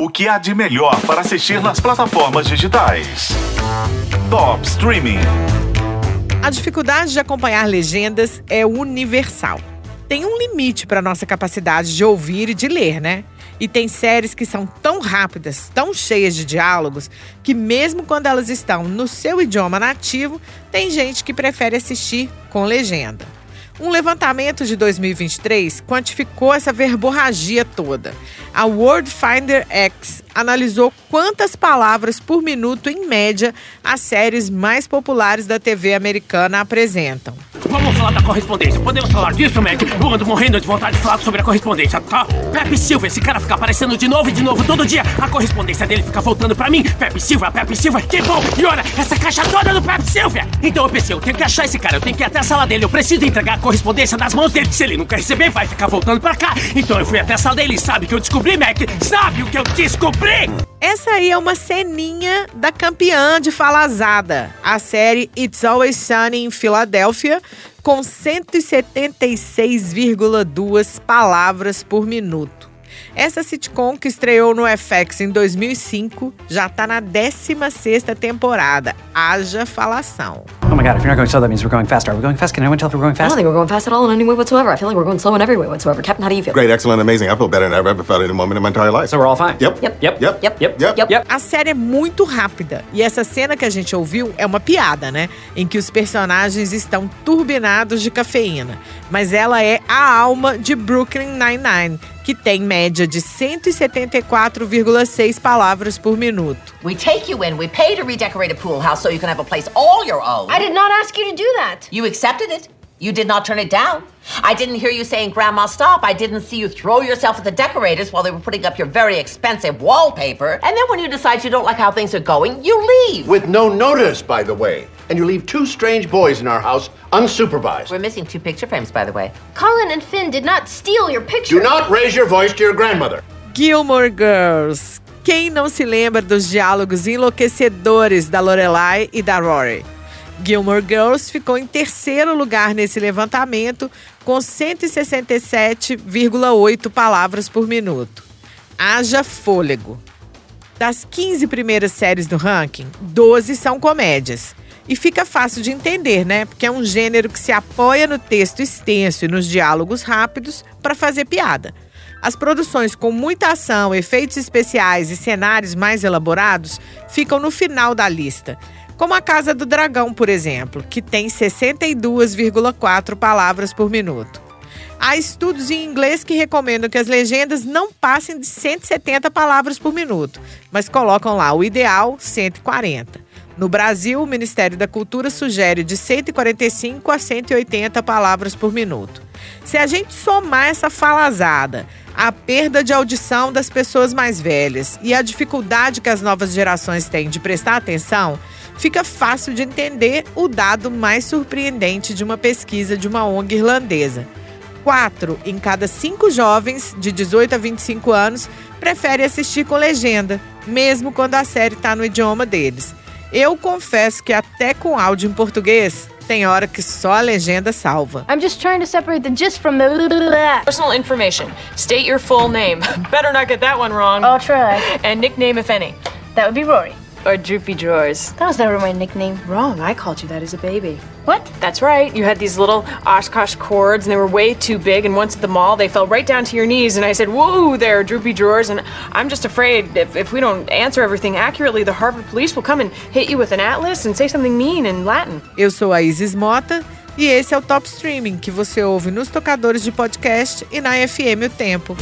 O que há de melhor para assistir nas plataformas digitais? Top Streaming. A dificuldade de acompanhar legendas é universal. Tem um limite para nossa capacidade de ouvir e de ler, né? E tem séries que são tão rápidas, tão cheias de diálogos, que mesmo quando elas estão no seu idioma nativo, tem gente que prefere assistir com legenda. Um levantamento de 2023 quantificou essa verborragia toda. A World Finder X analisou quantas palavras por minuto, em média, as séries mais populares da TV americana apresentam. Vamos falar da correspondência. Podemos falar disso, Mac? Eu ando morrendo de vontade de falar sobre a correspondência, tá? Pepe Silva, esse cara fica aparecendo de novo e de novo todo dia. A correspondência dele fica voltando pra mim. Pepe Silva, Pepe Silva, que bom! E olha, essa caixa toda do Pepe Silva! Então eu pensei, eu tenho que achar esse cara, eu tenho que ir até a sala dele, eu preciso entregar a correspondência nas mãos dele. Se ele nunca receber, vai ficar voltando pra cá. Então eu fui até a sala dele sabe o que eu descobri, Mac? Sabe o que eu descobri? Essa aí é uma ceninha da campeã de falazada, a série It's Always Sunny em Filadélfia, com 176,2 palavras por minuto. Essa sitcom, que estreou no FX em 2005, já está na 16ª temporada. Haja falação. Oh my god, if you're not going slow, that means we're going fast. Are we going fast? Can anyone tell if we're going fast? I don't think we're going fast at all in any way whatsoever. I feel like we're going slow in every way whatsoever. Captain, how do you feel? Great, excellent, amazing. I feel better than I've ever felt in a moment in my entire life. So we're all fine. Yep. Yep. Yep. Yep. Yep. Yep. yep. yep. A série é muito rápida e essa cena que a gente ouviu é uma piada, né? Em que os personagens estão turbinados de cafeína. Mas ela é a alma de Brooklyn Nine-Nine. Que tem média de 174,6 palavras por minuto. We take you in, we pay to redecorate a pool house so you can have a place all your own. I did not ask you to do that. You accepted it. You did not turn it down. I didn't hear you saying, Grandma, stop. I didn't see you throw yourself at the decorators while they were putting up your very expensive wallpaper. And then when you decide you don't like how things are going, you leave. With no notice, by the way. And you leave two strange boys in our house unsupervised. We're missing two picture frames, by the way. Colin and Finn did not steal your picture. Do not raise your voice to your grandmother. Gilmore Girls. Quem não se lembra dos diálogos enlouquecedores da Lorelai e da Rory? Gilmore Girls ficou em terceiro lugar nesse levantamento, com 167,8 palavras por minuto. Haja fôlego. Das 15 primeiras séries do ranking, 12 são comédias. E fica fácil de entender, né? Porque é um gênero que se apoia no texto extenso e nos diálogos rápidos para fazer piada. As produções com muita ação, efeitos especiais e cenários mais elaborados ficam no final da lista. Como a Casa do Dragão, por exemplo, que tem 62,4 palavras por minuto. Há estudos em inglês que recomendam que as legendas não passem de 170 palavras por minuto, mas colocam lá o ideal 140. No Brasil, o Ministério da Cultura sugere de 145 a 180 palavras por minuto. Se a gente somar essa falazada, a perda de audição das pessoas mais velhas e a dificuldade que as novas gerações têm de prestar atenção, fica fácil de entender o dado mais surpreendente de uma pesquisa de uma ONG irlandesa. Quatro em cada cinco jovens de 18 a 25 anos prefere assistir com legenda, mesmo quando a série está no idioma deles. Eu confesso que até com áudio em português, tem hora que só a legenda salva. I'm just trying to separate the gist from the. Personal information. State your full name. Better not get that one wrong. I'll try. And nickname, if any. That would be Rory. Or Droopy Drawers. That was never my nickname. Wrong. I called you that as a baby. What? That's right. You had these little Oshkosh cords, and they were way too big. And once at the mall, they fell right down to your knees. And I said, "Whoa, there, droopy drawers." And I'm just afraid if, if we don't answer everything accurately, the Harvard police will come and hit you with an atlas and say something mean in Latin. Eu sou a Isis Mota e esse é o Top Streaming que você ouve nos tocadores de podcast e na FM O Tempo.